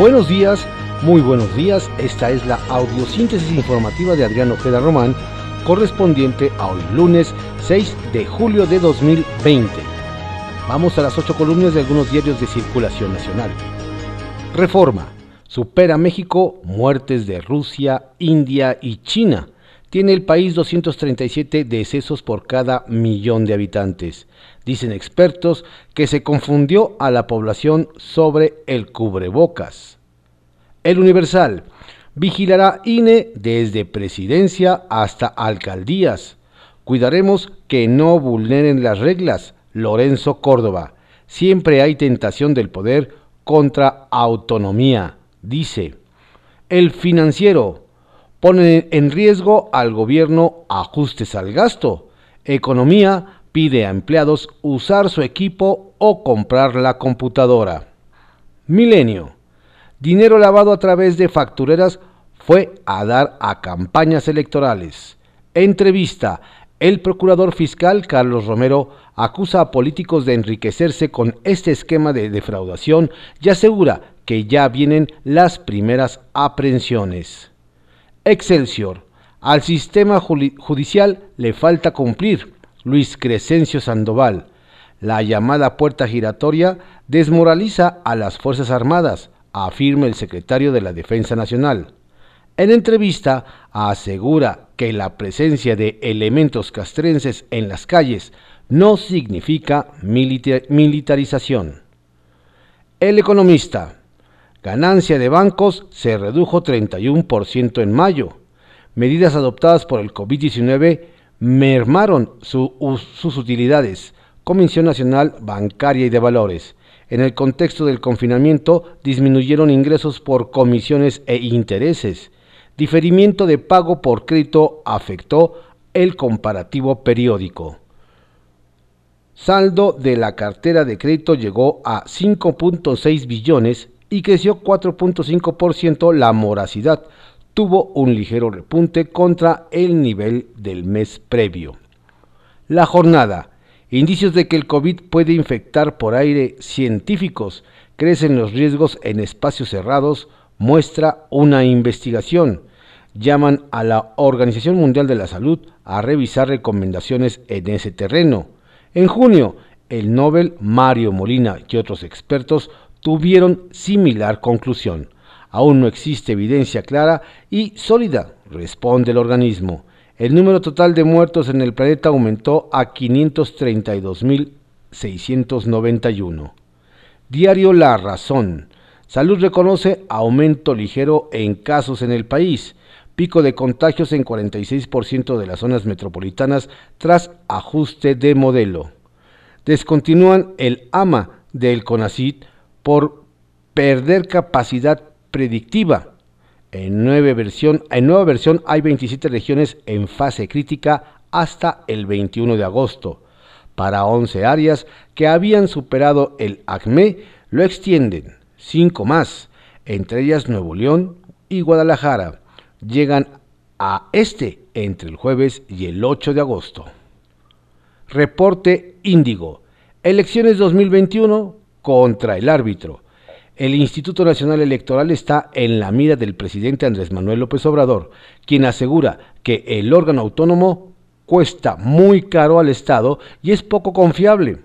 Buenos días, muy buenos días. Esta es la audiosíntesis informativa de Adrián Ojeda Román, correspondiente a hoy lunes 6 de julio de 2020. Vamos a las ocho columnas de algunos diarios de circulación nacional. Reforma. Supera México muertes de Rusia, India y China. Tiene el país 237 decesos por cada millón de habitantes. Dicen expertos que se confundió a la población sobre el cubrebocas. El Universal vigilará INE desde presidencia hasta alcaldías. Cuidaremos que no vulneren las reglas. Lorenzo Córdoba. Siempre hay tentación del poder contra autonomía, dice. El financiero pone en riesgo al gobierno ajustes al gasto. Economía pide a empleados usar su equipo o comprar la computadora. Milenio. Dinero lavado a través de factureras fue a dar a campañas electorales. Entrevista. El procurador fiscal Carlos Romero acusa a políticos de enriquecerse con este esquema de defraudación y asegura que ya vienen las primeras aprehensiones. Excelsior. Al sistema judicial le falta cumplir. Luis Crescencio Sandoval. La llamada puerta giratoria desmoraliza a las Fuerzas Armadas, afirma el secretario de la Defensa Nacional. En entrevista asegura que la presencia de elementos castrenses en las calles no significa militarización. El economista. Ganancia de bancos se redujo 31% en mayo. Medidas adoptadas por el COVID-19 mermaron sus utilidades. Comisión Nacional Bancaria y de Valores. En el contexto del confinamiento disminuyeron ingresos por comisiones e intereses. Diferimiento de pago por crédito afectó el comparativo periódico. Saldo de la cartera de crédito llegó a 5.6 billones y creció 4.5% la moracidad. Tuvo un ligero repunte contra el nivel del mes previo. La jornada. Indicios de que el COVID puede infectar por aire científicos. Crecen los riesgos en espacios cerrados. Muestra una investigación. Llaman a la Organización Mundial de la Salud a revisar recomendaciones en ese terreno. En junio, el Nobel Mario Molina y otros expertos tuvieron similar conclusión. Aún no existe evidencia clara y sólida, responde el organismo. El número total de muertos en el planeta aumentó a 532.691. Diario La Razón. Salud reconoce aumento ligero en casos en el país. Pico de contagios en 46% de las zonas metropolitanas tras ajuste de modelo. Descontinúan el AMA del CONACIT por perder capacidad predictiva. En, nueva versión, en nueva versión hay 27 regiones en fase crítica hasta el 21 de agosto. Para 11 áreas que habían superado el ACME, lo extienden. 5 más, entre ellas Nuevo León y Guadalajara, llegan a este entre el jueves y el 8 de agosto. Reporte Índigo. Elecciones 2021 contra el árbitro. El Instituto Nacional Electoral está en la mira del presidente Andrés Manuel López Obrador, quien asegura que el órgano autónomo cuesta muy caro al Estado y es poco confiable.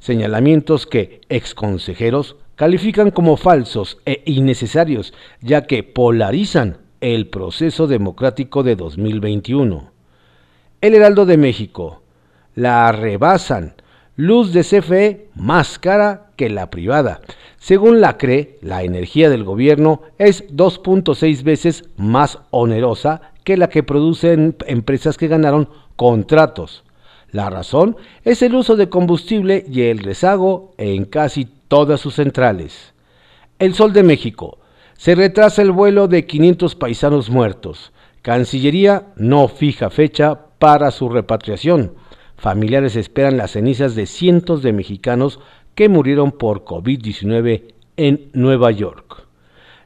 Señalamientos que exconsejeros califican como falsos e innecesarios, ya que polarizan el proceso democrático de 2021. El Heraldo de México la rebasan luz de CFE más cara que la privada. Según la CRE, la energía del gobierno es 2.6 veces más onerosa que la que producen empresas que ganaron contratos. La razón es el uso de combustible y el rezago en casi todas sus centrales. El Sol de México. Se retrasa el vuelo de 500 paisanos muertos. Cancillería no fija fecha para su repatriación. Familiares esperan las cenizas de cientos de mexicanos que murieron por COVID-19 en Nueva York.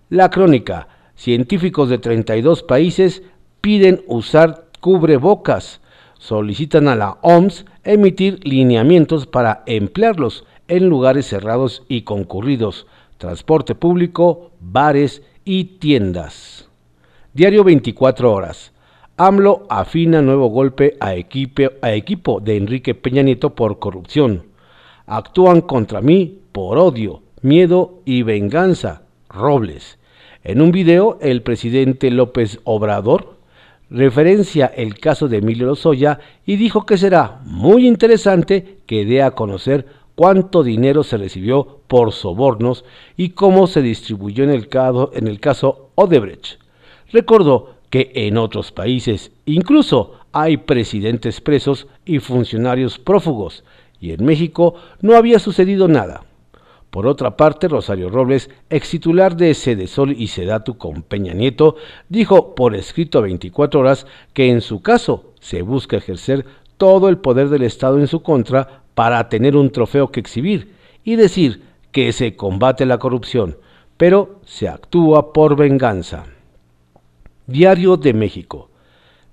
La crónica. Científicos de 32 países piden usar cubrebocas. Solicitan a la OMS emitir lineamientos para emplearlos en lugares cerrados y concurridos. transporte público, bares y tiendas. Diario 24 horas. AMLO afina nuevo golpe a, a equipo de Enrique Peña Nieto por corrupción. Actúan contra mí por odio, miedo y venganza. Robles. En un video, el presidente López Obrador referencia el caso de Emilio Lozoya y dijo que será muy interesante que dé a conocer cuánto dinero se recibió por sobornos y cómo se distribuyó en el caso, en el caso Odebrecht. Recordó que en otros países incluso hay presidentes presos y funcionarios prófugos, y en México no había sucedido nada. Por otra parte, Rosario Robles, ex titular de Sedesol y Sedatu con Peña Nieto, dijo por escrito a 24 horas que en su caso se busca ejercer todo el poder del Estado en su contra para tener un trofeo que exhibir y decir que se combate la corrupción, pero se actúa por venganza. Diario de México.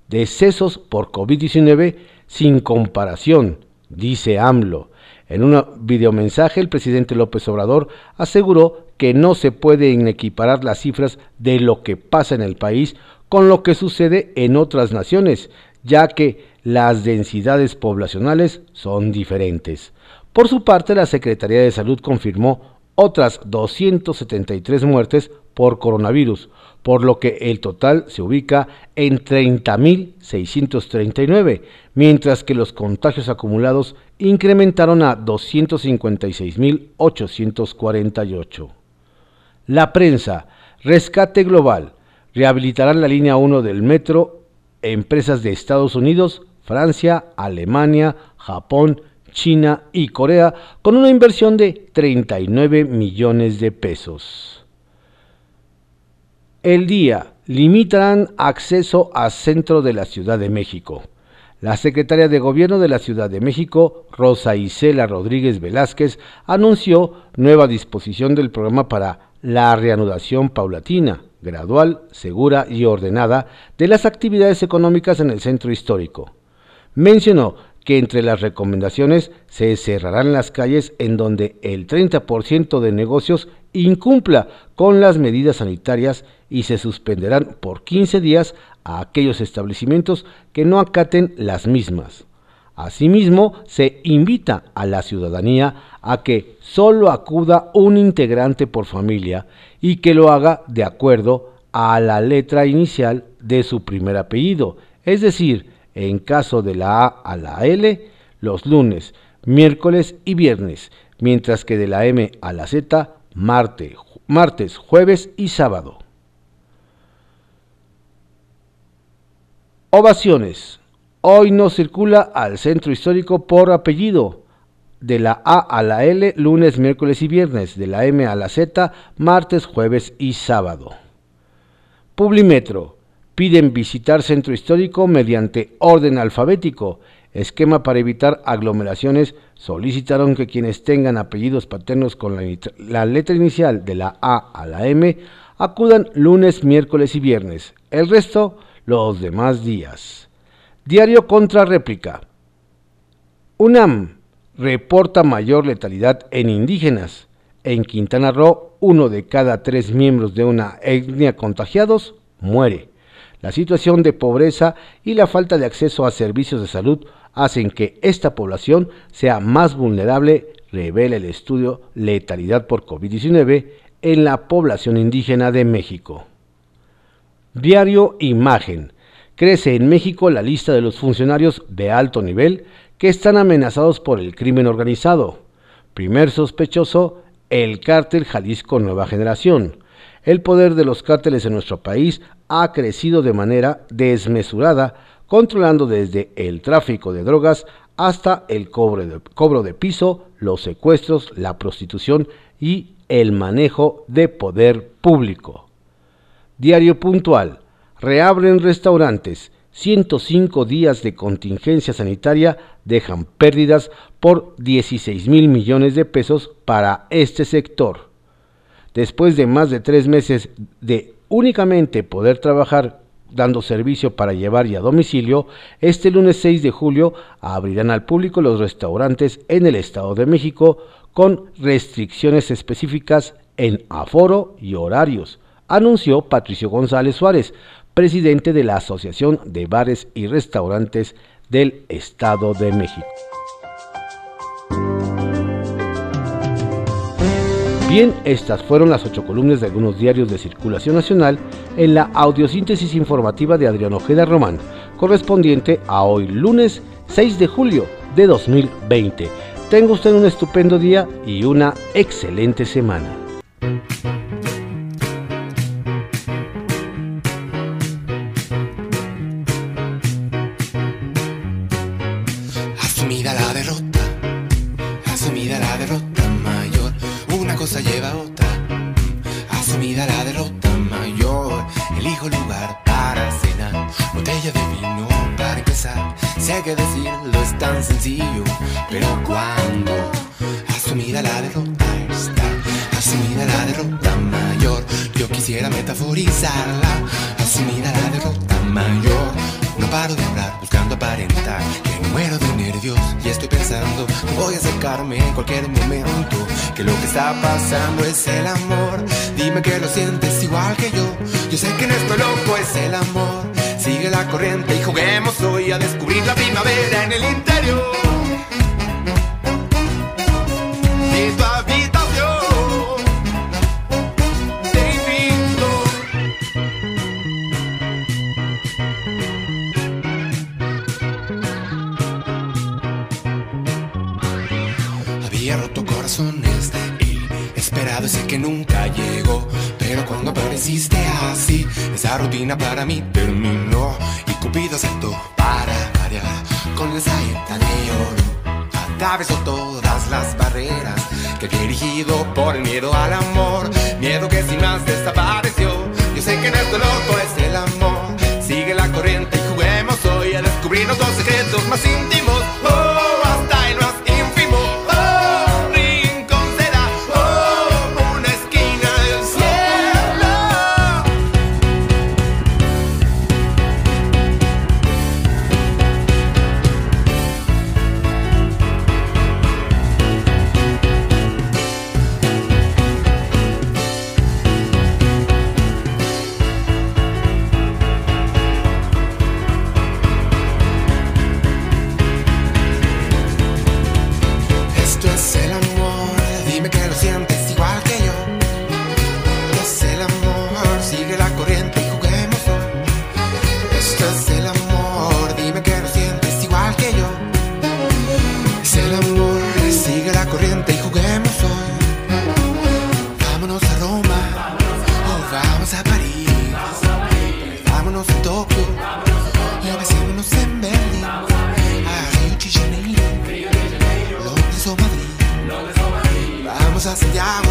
Decesos por COVID-19 sin comparación, dice AMLO. En un videomensaje, el presidente López Obrador aseguró que no se pueden equiparar las cifras de lo que pasa en el país con lo que sucede en otras naciones, ya que las densidades poblacionales son diferentes. Por su parte, la Secretaría de Salud confirmó otras 273 muertes por coronavirus, por lo que el total se ubica en 30.639, mientras que los contagios acumulados incrementaron a 256.848. La prensa, rescate global, rehabilitarán la línea 1 del metro empresas de Estados Unidos, Francia, Alemania, Japón, China y Corea con una inversión de 39 millones de pesos. El día limitarán acceso a centro de la Ciudad de México. La secretaria de Gobierno de la Ciudad de México, Rosa Isela Rodríguez Velázquez, anunció nueva disposición del programa para la reanudación paulatina, gradual, segura y ordenada de las actividades económicas en el centro histórico. Mencionó que entre las recomendaciones se cerrarán las calles en donde el 30% de negocios incumpla con las medidas sanitarias y se suspenderán por 15 días a aquellos establecimientos que no acaten las mismas. Asimismo, se invita a la ciudadanía a que solo acuda un integrante por familia y que lo haga de acuerdo a la letra inicial de su primer apellido, es decir, en caso de la A a la L, los lunes, miércoles y viernes, mientras que de la M a la Z, martes, martes jueves y sábado. Ovaciones. Hoy no circula al centro histórico por apellido. De la A a la L, lunes, miércoles y viernes. De la M a la Z, martes, jueves y sábado. Publimetro piden visitar centro histórico mediante orden alfabético. Esquema para evitar aglomeraciones. Solicitaron que quienes tengan apellidos paternos con la, letra inicial de la A a la M acudan lunes, miércoles y viernes. El resto, los demás días. Diario contra réplica. UNAM reporta mayor letalidad en indígenas. En Quintana Roo, uno de cada tres miembros de una etnia contagiados muere. La situación de pobreza y la falta de acceso a servicios de salud hacen que esta población sea más vulnerable, revela el estudio Letalidad por COVID-19 en la población indígena de México. Diario Imagen. Crece en México la lista de los funcionarios de alto nivel que están amenazados por el crimen organizado. Primer sospechoso, el cártel Jalisco Nueva Generación. El poder de los cárteles en nuestro país ha crecido de manera desmesurada, controlando desde el tráfico de drogas hasta el cobro de, piso, los secuestros, la prostitución y el manejo de poder público. Diario puntual. Reabren restaurantes. 105 días de contingencia sanitaria dejan pérdidas por 16 mil millones de pesos para este sector. Después de más de tres meses de únicamente poder trabajar dando servicio para llevar y a domicilio, este lunes 6 de julio abrirán al público los restaurantes en el Estado de México con restricciones específicas en aforo y horarios, anunció Patricio González Suárez, presidente de la Asociación de Bares y Restaurantes del Estado de México. Bien, estas fueron las ocho columnas de algunos diarios de circulación nacional en la audiosíntesis informativa de Adrián Ojeda Román, correspondiente a hoy lunes 6 de julio de 2020. Tenga usted un estupendo día y una excelente semana. La derrota está, asumida la derrota mayor, yo quisiera metaforizarla, asumida la derrota mayor. No paro de hablar buscando aparentar que muero de nervios y estoy pensando voy a acercarme en cualquier momento que lo que está pasando es el amor. Dime que lo sientes igual que yo. Yo sé que en esto loco es el amor. Sigue la corriente y juguemos hoy a descubrir la primavera en el interior. Esa rutina para mí terminó. Y Cupido aceptó para variar con la saeta de oro. Atravesó todas las barreras que había erigido por el miedo al amor. Miedo que sin más desapareció. Yo sé que en esto loco es el amor. Sigue la corriente y juguemos hoy a descubrir los secretos más íntimos. Oh, Madrid. Vamos